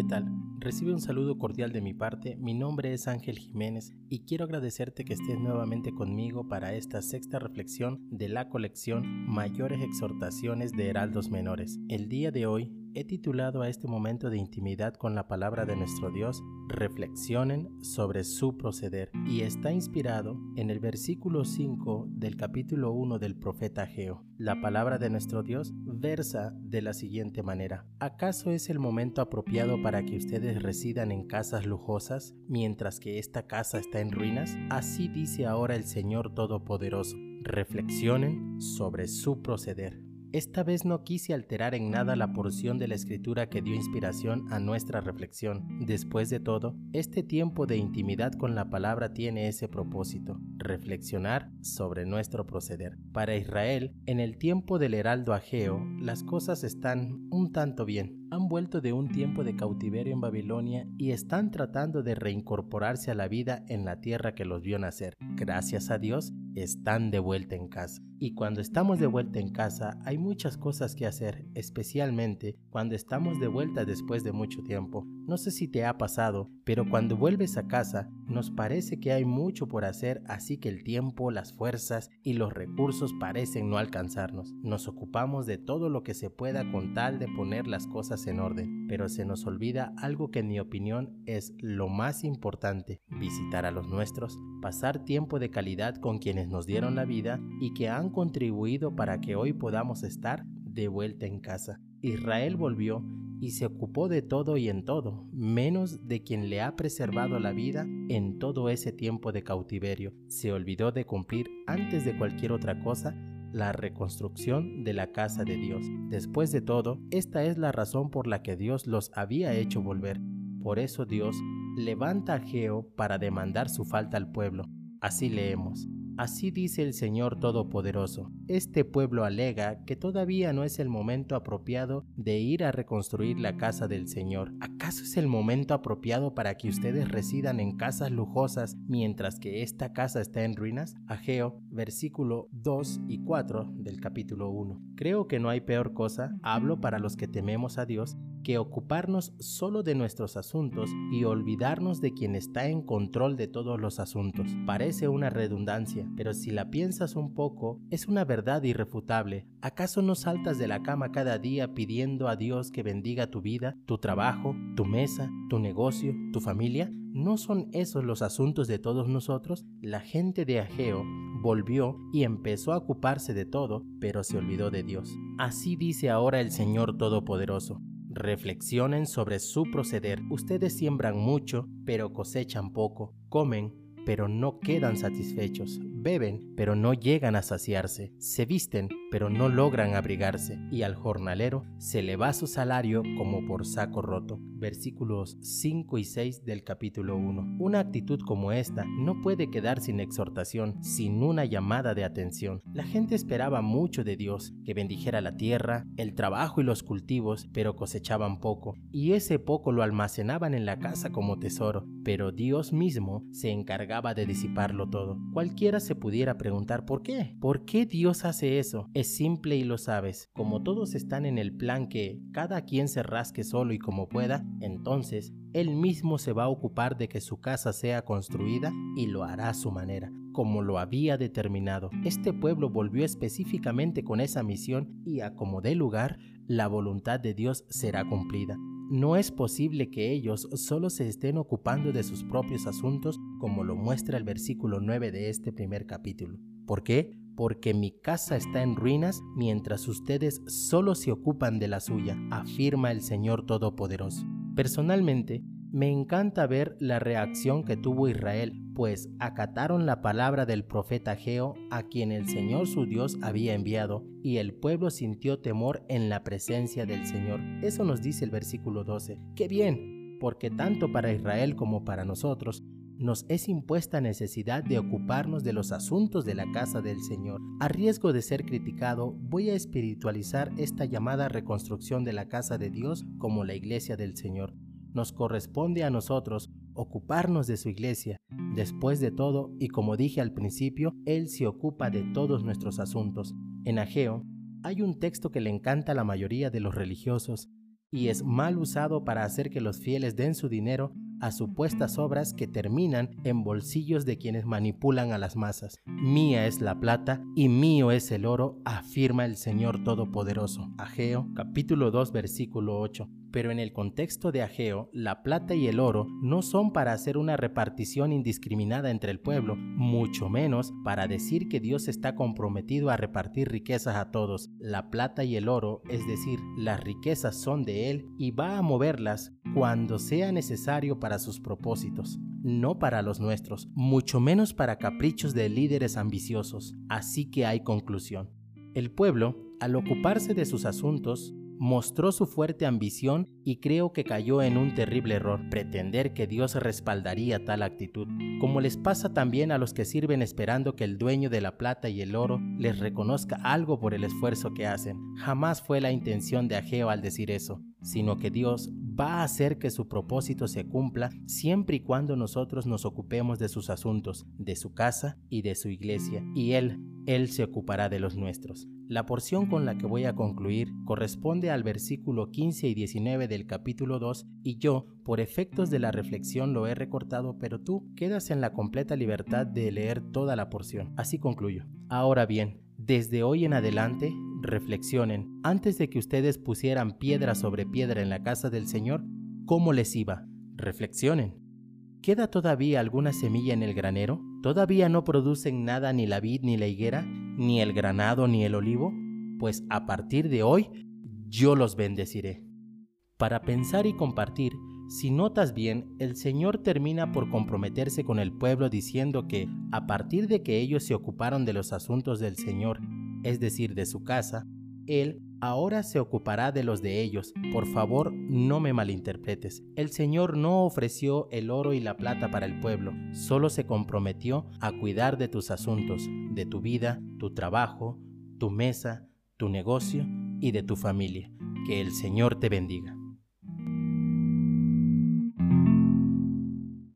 ¿qué tal? Recibe un saludo cordial de mi parte, mi nombre es Ángel Jiménez y quiero agradecerte que estés nuevamente conmigo para esta sexta reflexión de la colección Mayores Exhortaciones de Heraldos Menores. El día de hoy he titulado a este momento de intimidad con la palabra de nuestro Dios, Reflexionen sobre su proceder, y está inspirado en el versículo 5 del capítulo 1 del profeta Geo. La palabra de nuestro Dios versa de la siguiente manera, ¿acaso es el momento apropiado para que ustedes residan en casas lujosas mientras que esta casa está en ruinas? Así dice ahora el Señor Todopoderoso. Reflexionen sobre su proceder. Esta vez no quise alterar en nada la porción de la escritura que dio inspiración a nuestra reflexión. Después de todo, este tiempo de intimidad con la palabra tiene ese propósito, reflexionar sobre nuestro proceder. Para Israel, en el tiempo del heraldo Ageo, las cosas están un tanto bien. Han vuelto de un tiempo de cautiverio en Babilonia y están tratando de reincorporarse a la vida en la tierra que los vio nacer. Gracias a Dios, están de vuelta en casa. Y cuando estamos de vuelta en casa hay muchas cosas que hacer, especialmente cuando estamos de vuelta después de mucho tiempo. No sé si te ha pasado, pero cuando vuelves a casa nos parece que hay mucho por hacer, así que el tiempo, las fuerzas y los recursos parecen no alcanzarnos. Nos ocupamos de todo lo que se pueda con tal de poner las cosas en orden, pero se nos olvida algo que en mi opinión es lo más importante, visitar a los nuestros, pasar tiempo de calidad con quienes nos dieron la vida y que han contribuido para que hoy podamos estar de vuelta en casa. Israel volvió y se ocupó de todo y en todo, menos de quien le ha preservado la vida en todo ese tiempo de cautiverio. Se olvidó de cumplir antes de cualquier otra cosa la reconstrucción de la casa de Dios. Después de todo, esta es la razón por la que Dios los había hecho volver. Por eso Dios levanta a Geo para demandar su falta al pueblo. Así leemos. Así dice el Señor Todopoderoso. Este pueblo alega que todavía no es el momento apropiado de ir a reconstruir la casa del Señor. ¿Acaso es el momento apropiado para que ustedes residan en casas lujosas mientras que esta casa está en ruinas? Ageo, versículo 2 y 4 del capítulo 1. Creo que no hay peor cosa, hablo para los que tememos a Dios, que ocuparnos solo de nuestros asuntos y olvidarnos de quien está en control de todos los asuntos. Parece una redundancia, pero si la piensas un poco, es una verdad irrefutable. ¿Acaso no saltas de la cama cada día pidiendo a Dios que bendiga tu vida, tu trabajo, tu mesa, tu negocio, tu familia? ¿No son esos los asuntos de todos nosotros? La gente de Ageo volvió y empezó a ocuparse de todo, pero se olvidó de Dios. Así dice ahora el Señor Todopoderoso. Reflexionen sobre su proceder. Ustedes siembran mucho, pero cosechan poco. Comen, pero no quedan satisfechos. Beben, pero no llegan a saciarse. Se visten, pero no logran abrigarse. Y al jornalero se le va su salario como por saco roto. Versículos 5 y 6 del capítulo 1. Una actitud como esta no puede quedar sin exhortación, sin una llamada de atención. La gente esperaba mucho de Dios, que bendijera la tierra, el trabajo y los cultivos, pero cosechaban poco. Y ese poco lo almacenaban en la casa como tesoro. Pero Dios mismo se encargaba de disiparlo todo. Cualquiera se pudiera preguntar por qué. ¿Por qué Dios hace eso? Es simple y lo sabes. Como todos están en el plan que cada quien se rasque solo y como pueda, entonces Él mismo se va a ocupar de que su casa sea construida y lo hará a su manera como lo había determinado. Este pueblo volvió específicamente con esa misión y a como lugar, la voluntad de Dios será cumplida. No es posible que ellos solo se estén ocupando de sus propios asuntos como lo muestra el versículo 9 de este primer capítulo. ¿Por qué? Porque mi casa está en ruinas mientras ustedes solo se ocupan de la suya, afirma el Señor Todopoderoso. Personalmente, me encanta ver la reacción que tuvo Israel, pues acataron la palabra del profeta Geo a quien el Señor su Dios había enviado, y el pueblo sintió temor en la presencia del Señor. Eso nos dice el versículo 12. ¡Qué bien! Porque tanto para Israel como para nosotros, nos es impuesta necesidad de ocuparnos de los asuntos de la casa del Señor. A riesgo de ser criticado, voy a espiritualizar esta llamada reconstrucción de la casa de Dios como la iglesia del Señor nos corresponde a nosotros ocuparnos de su iglesia. Después de todo, y como dije al principio, Él se ocupa de todos nuestros asuntos. En Ageo hay un texto que le encanta a la mayoría de los religiosos, y es mal usado para hacer que los fieles den su dinero a supuestas obras que terminan en bolsillos de quienes manipulan a las masas. Mía es la plata y mío es el oro, afirma el Señor Todopoderoso. Ageo capítulo 2 versículo 8. Pero en el contexto de Ageo, la plata y el oro no son para hacer una repartición indiscriminada entre el pueblo, mucho menos para decir que Dios está comprometido a repartir riquezas a todos. La plata y el oro, es decir, las riquezas son de Él y va a moverlas cuando sea necesario para sus propósitos, no para los nuestros, mucho menos para caprichos de líderes ambiciosos. Así que hay conclusión. El pueblo, al ocuparse de sus asuntos, mostró su fuerte ambición y creo que cayó en un terrible error, pretender que Dios respaldaría tal actitud, como les pasa también a los que sirven esperando que el dueño de la plata y el oro les reconozca algo por el esfuerzo que hacen. Jamás fue la intención de Ageo al decir eso, sino que Dios va a hacer que su propósito se cumpla siempre y cuando nosotros nos ocupemos de sus asuntos, de su casa y de su iglesia, y Él, Él se ocupará de los nuestros. La porción con la que voy a concluir corresponde al versículo 15 y 19 del capítulo 2 y yo, por efectos de la reflexión, lo he recortado, pero tú quedas en la completa libertad de leer toda la porción. Así concluyo. Ahora bien, desde hoy en adelante, reflexionen, antes de que ustedes pusieran piedra sobre piedra en la casa del Señor, ¿cómo les iba? Reflexionen. ¿Queda todavía alguna semilla en el granero? ¿Todavía no producen nada ni la vid ni la higuera, ni el granado ni el olivo? Pues a partir de hoy yo los bendeciré. Para pensar y compartir, si notas bien, el Señor termina por comprometerse con el pueblo diciendo que, a partir de que ellos se ocuparon de los asuntos del Señor, es decir, de su casa, Él ahora se ocupará de los de ellos. Por favor, no me malinterpretes. El Señor no ofreció el oro y la plata para el pueblo, solo se comprometió a cuidar de tus asuntos, de tu vida, tu trabajo, tu mesa, tu negocio y de tu familia. Que el Señor te bendiga.